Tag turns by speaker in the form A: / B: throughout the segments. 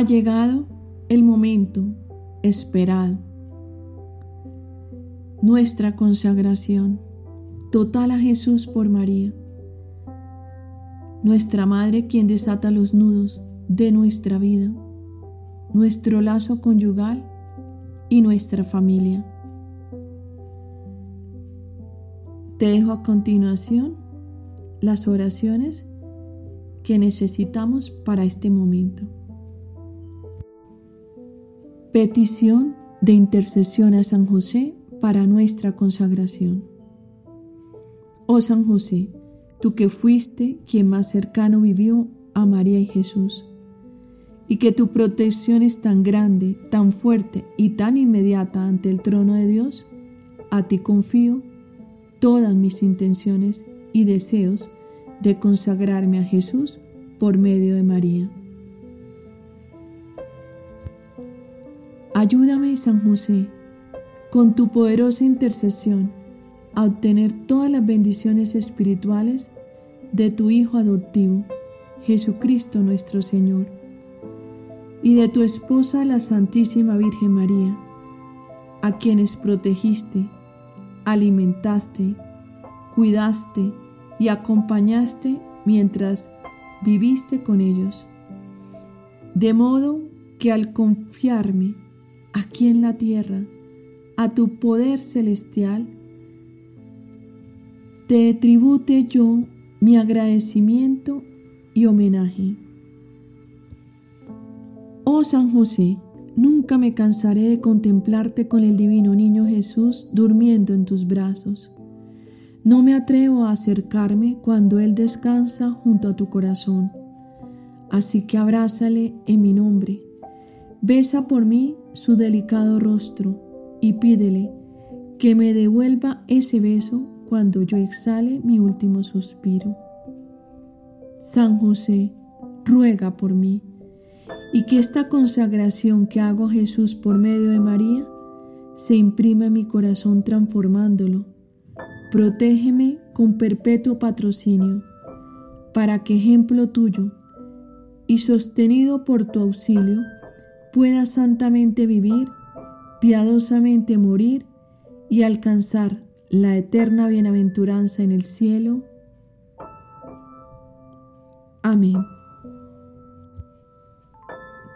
A: Ha llegado el momento esperado. Nuestra consagración total a Jesús por María. Nuestra Madre quien desata los nudos de nuestra vida, nuestro lazo conyugal y nuestra familia. Te dejo a continuación las oraciones que necesitamos para este momento. Petición de intercesión a San José para nuestra consagración. Oh San José, tú que fuiste quien más cercano vivió a María y Jesús, y que tu protección es tan grande, tan fuerte y tan inmediata ante el trono de Dios, a ti confío todas mis intenciones y deseos de consagrarme a Jesús por medio de María. Ayúdame, San José, con tu poderosa intercesión a obtener todas las bendiciones espirituales de tu Hijo adoptivo, Jesucristo nuestro Señor, y de tu esposa la Santísima Virgen María, a quienes protegiste, alimentaste, cuidaste y acompañaste mientras viviste con ellos. De modo que al confiarme aquí en la tierra a tu poder celestial, te tribute yo mi agradecimiento y homenaje. Oh San José, nunca me cansaré de contemplarte con el divino niño Jesús durmiendo en tus brazos. No me atrevo a acercarme cuando Él descansa junto a tu corazón. Así que abrázale en mi nombre Besa por mí su delicado rostro y pídele que me devuelva ese beso cuando yo exhale mi último suspiro. San José, ruega por mí y que esta consagración que hago a Jesús por medio de María se imprima en mi corazón transformándolo. Protégeme con perpetuo patrocinio, para que ejemplo tuyo y sostenido por tu auxilio, pueda santamente vivir, piadosamente morir y alcanzar la eterna bienaventuranza en el cielo. Amén.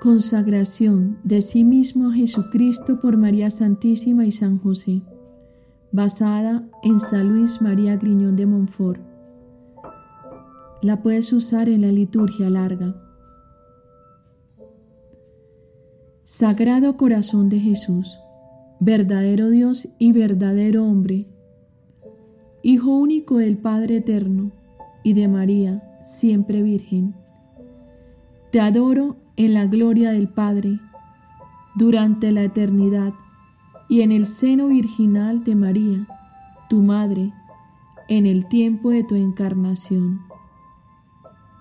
A: Consagración de sí mismo a Jesucristo por María Santísima y San José, basada en San Luis María Griñón de Montfort. La puedes usar en la liturgia larga. Sagrado Corazón de Jesús, verdadero Dios y verdadero hombre, Hijo único del Padre Eterno y de María, siempre Virgen. Te adoro en la gloria del Padre, durante la eternidad, y en el seno virginal de María, tu Madre, en el tiempo de tu encarnación.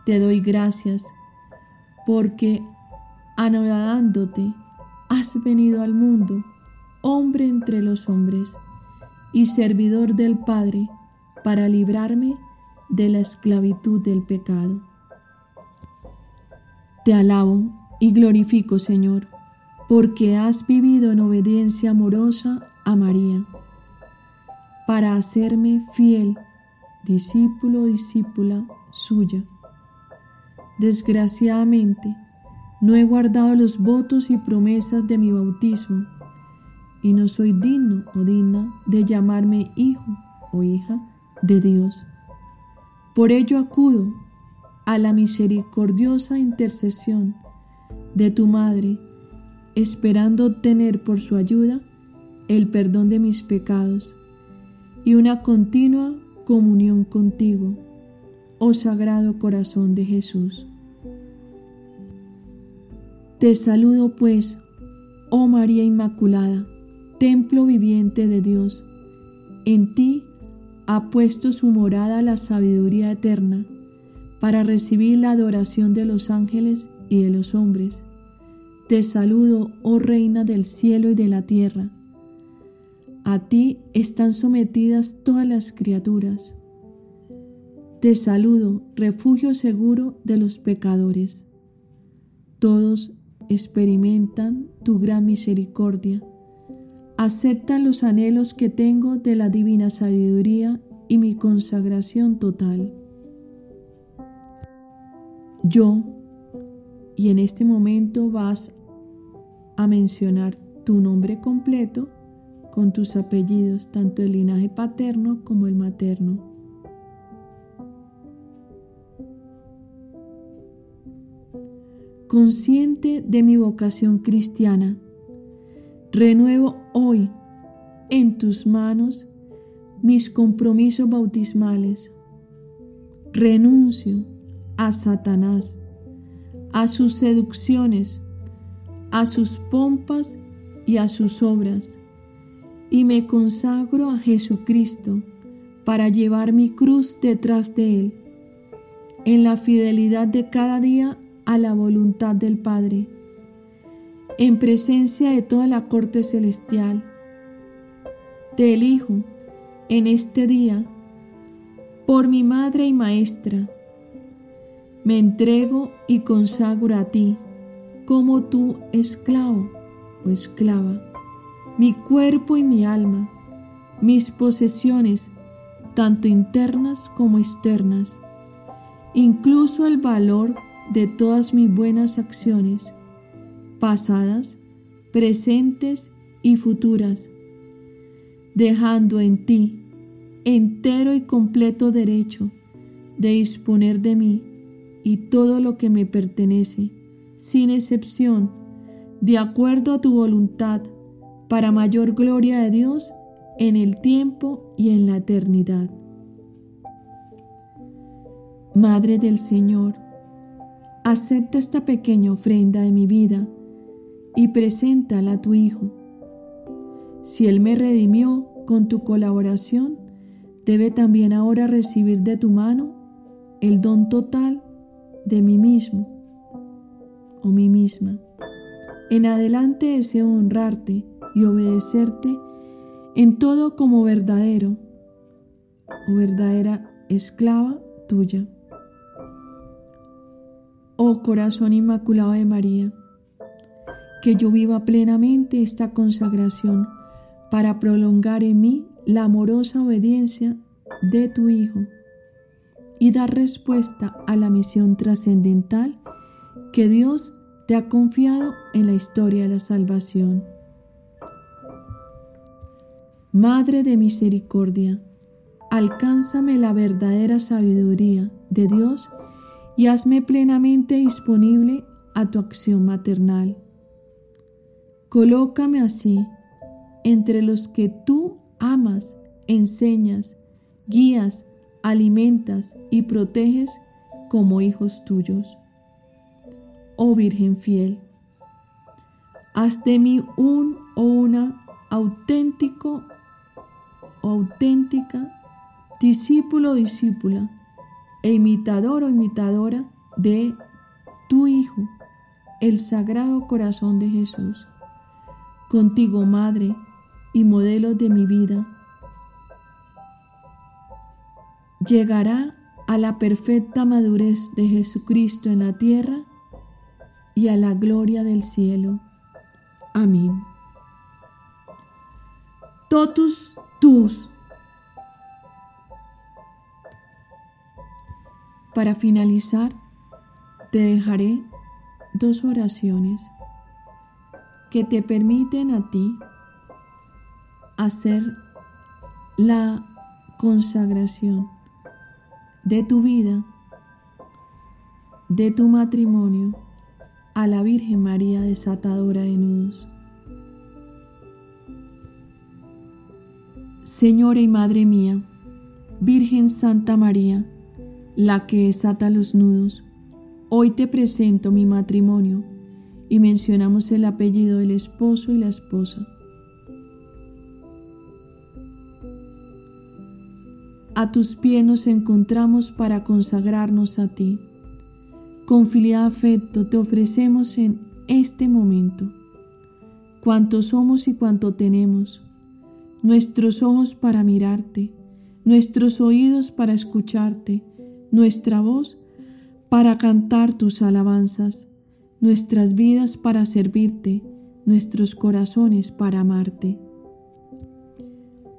A: Te doy gracias porque, anodándote, has venido al mundo, hombre entre los hombres, y servidor del Padre, para librarme de la esclavitud del pecado. Te alabo y glorifico, Señor, porque has vivido en obediencia amorosa a María, para hacerme fiel, discípulo, discípula suya. Desgraciadamente, no he guardado los votos y promesas de mi bautismo y no soy digno o digna de llamarme hijo o hija de Dios. Por ello acudo a la misericordiosa intercesión de tu Madre, esperando obtener por su ayuda el perdón de mis pecados y una continua comunión contigo, oh Sagrado Corazón de Jesús. Te saludo pues, oh María Inmaculada, templo viviente de Dios. En ti ha puesto su morada la sabiduría eterna para recibir la adoración de los ángeles y de los hombres. Te saludo, oh Reina del cielo y de la tierra. A ti están sometidas todas las criaturas. Te saludo, refugio seguro de los pecadores. Todos experimentan tu gran misericordia. Acepta los anhelos que tengo de la divina sabiduría y mi consagración total. Yo, y en este momento vas a mencionar tu nombre completo con tus apellidos, tanto el linaje paterno como el materno. Consciente de mi vocación cristiana, renuevo hoy en tus manos mis compromisos bautismales. Renuncio a Satanás, a sus seducciones, a sus pompas y a sus obras, y me consagro a Jesucristo para llevar mi cruz detrás de Él, en la fidelidad de cada día a la voluntad del Padre, en presencia de toda la corte celestial. Te elijo en este día por mi Madre y Maestra. Me entrego y consagro a ti como tu esclavo o esclava, mi cuerpo y mi alma, mis posesiones, tanto internas como externas, incluso el valor de todas mis buenas acciones, pasadas, presentes y futuras, dejando en ti entero y completo derecho de disponer de mí y todo lo que me pertenece, sin excepción, de acuerdo a tu voluntad, para mayor gloria de Dios en el tiempo y en la eternidad. Madre del Señor, acepta esta pequeña ofrenda de mi vida y preséntala a tu Hijo. Si Él me redimió con tu colaboración, debe también ahora recibir de tu mano el don total de mí mismo o mí misma. En adelante deseo honrarte y obedecerte en todo como verdadero o verdadera esclava tuya. Oh corazón inmaculado de María, que yo viva plenamente esta consagración para prolongar en mí la amorosa obediencia de tu Hijo y dar respuesta a la misión trascendental que Dios te ha confiado en la historia de la salvación. Madre de misericordia, alcánzame la verdadera sabiduría de Dios y hazme plenamente disponible a tu acción maternal. Colócame así entre los que tú amas, enseñas, guías, alimentas y proteges como hijos tuyos. Oh Virgen fiel, haz de mí un o una auténtico o auténtica discípulo o discípula e imitador o imitadora de tu Hijo, el Sagrado Corazón de Jesús. Contigo, Madre y modelo de mi vida, llegará a la perfecta madurez de Jesucristo en la tierra y a la gloria del cielo. Amén. Totus tus. Para finalizar, te dejaré dos oraciones que te permiten a ti hacer la consagración de tu vida, de tu matrimonio a la Virgen María desatadora de nudos. Señora y Madre mía, Virgen Santa María, la que desata los nudos. Hoy te presento mi matrimonio y mencionamos el apellido del esposo y la esposa. A tus pies nos encontramos para consagrarnos a ti. Con filial afecto te ofrecemos en este momento cuánto somos y cuánto tenemos, nuestros ojos para mirarte, nuestros oídos para escucharte, nuestra voz para cantar tus alabanzas, nuestras vidas para servirte, nuestros corazones para amarte.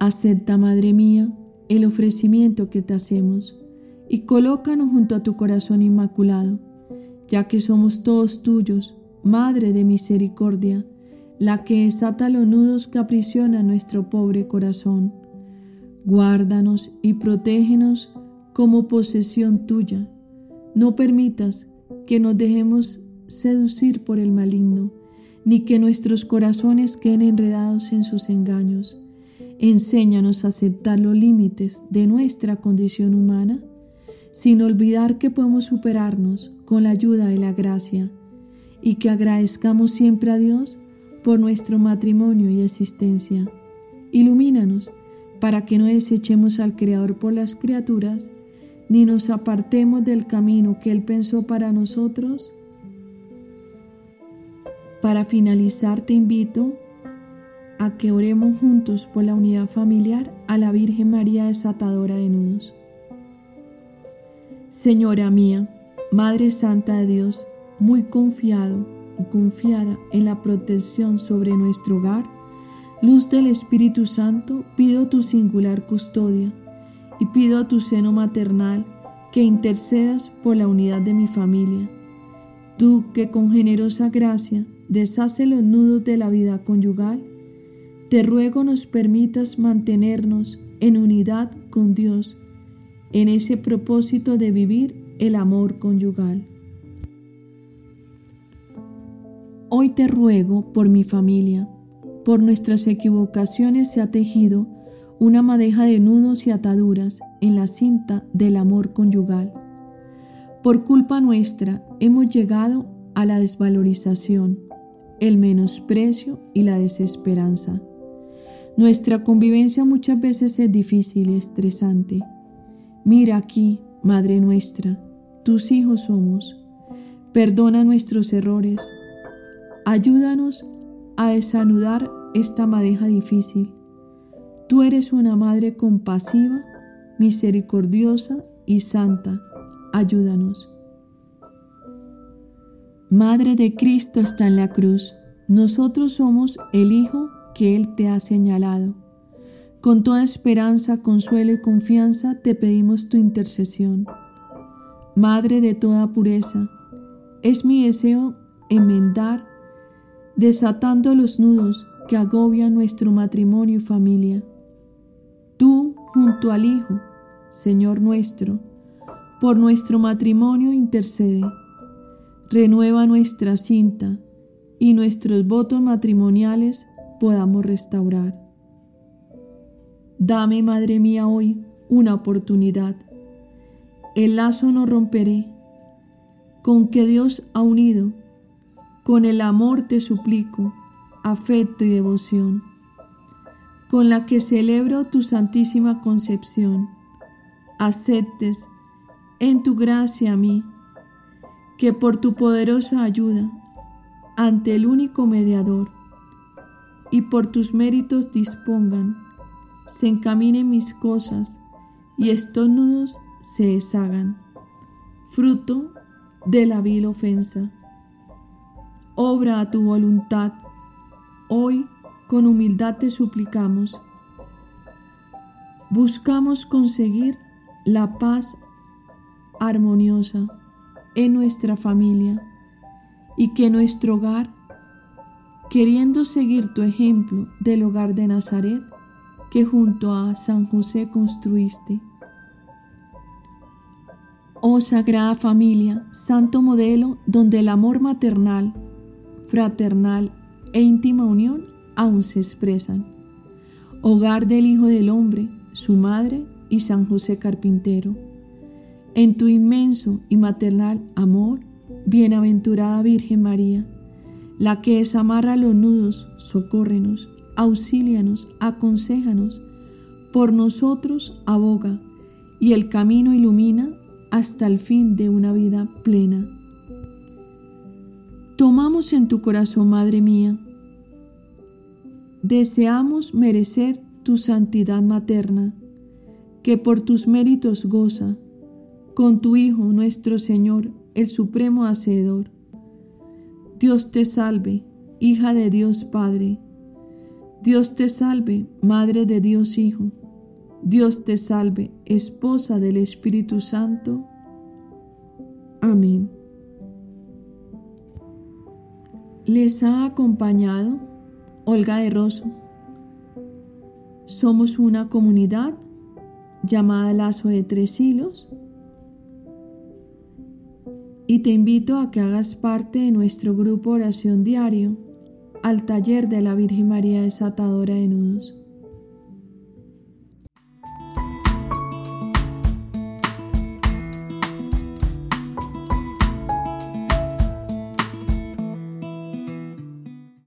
A: Acepta, Madre mía, el ofrecimiento que te hacemos y colócanos junto a tu corazón inmaculado, ya que somos todos tuyos, Madre de misericordia, la que desata los nudos que aprisionan nuestro pobre corazón. Guárdanos y protégenos como posesión tuya. No permitas que nos dejemos seducir por el maligno, ni que nuestros corazones queden enredados en sus engaños. Enséñanos a aceptar los límites de nuestra condición humana, sin olvidar que podemos superarnos con la ayuda de la gracia, y que agradezcamos siempre a Dios por nuestro matrimonio y existencia. Ilumínanos para que no desechemos al Creador por las criaturas, ni nos apartemos del camino que Él pensó para nosotros para finalizar te invito a que oremos juntos por la unidad familiar a la Virgen María desatadora de nudos. Señora mía, Madre Santa de Dios, muy confiado confiada en la protección sobre nuestro hogar, luz del Espíritu Santo, pido tu singular custodia y pido a tu seno maternal que intercedas por la unidad de mi familia. Tú que con generosa gracia deshace los nudos de la vida conyugal, te ruego nos permitas mantenernos en unidad con Dios en ese propósito de vivir el amor conyugal. Hoy te ruego por mi familia, por nuestras equivocaciones se ha tejido una madeja de nudos y ataduras en la cinta del amor conyugal. Por culpa nuestra hemos llegado a la desvalorización, el menosprecio y la desesperanza. Nuestra convivencia muchas veces es difícil y estresante. Mira aquí, Madre nuestra, tus hijos somos. Perdona nuestros errores. Ayúdanos a desanudar esta madeja difícil. Tú eres una Madre compasiva, misericordiosa y santa. Ayúdanos. Madre de Cristo está en la cruz. Nosotros somos el Hijo que Él te ha señalado. Con toda esperanza, consuelo y confianza te pedimos tu intercesión. Madre de toda pureza, es mi deseo enmendar, desatando los nudos que agobian nuestro matrimonio y familia. Tú, junto al Hijo, Señor nuestro, por nuestro matrimonio intercede renueva nuestra cinta y nuestros votos matrimoniales podamos restaurar. Dame, Madre mía, hoy una oportunidad. El lazo no romperé, con que Dios ha unido, con el amor te suplico, afecto y devoción, con la que celebro tu santísima concepción. Aceptes en tu gracia a mí que por tu poderosa ayuda ante el único mediador y por tus méritos dispongan, se encaminen mis cosas y estos nudos se deshagan, fruto de la vil ofensa. Obra a tu voluntad, hoy con humildad te suplicamos. Buscamos conseguir la paz armoniosa en nuestra familia y que nuestro hogar, queriendo seguir tu ejemplo del hogar de Nazaret que junto a San José construiste. Oh Sagrada Familia, santo modelo donde el amor maternal, fraternal e íntima unión aún se expresan. Hogar del Hijo del Hombre, su madre y San José Carpintero en tu inmenso y maternal amor, bienaventurada Virgen María, la que desamarra los nudos, socórrenos, auxílianos, aconséjanos, por nosotros aboga y el camino ilumina hasta el fin de una vida plena. Tomamos en tu corazón, Madre mía, deseamos merecer tu santidad materna, que por tus méritos goza con tu Hijo nuestro Señor, el Supremo Hacedor. Dios te salve, hija de Dios Padre. Dios te salve, Madre de Dios Hijo. Dios te salve, esposa del Espíritu Santo. Amén. Les ha acompañado Olga de Rosso. Somos una comunidad llamada Lazo de Tres Hilos y te invito a que hagas parte de nuestro grupo oración diario al taller de la Virgen María desatadora de nudos.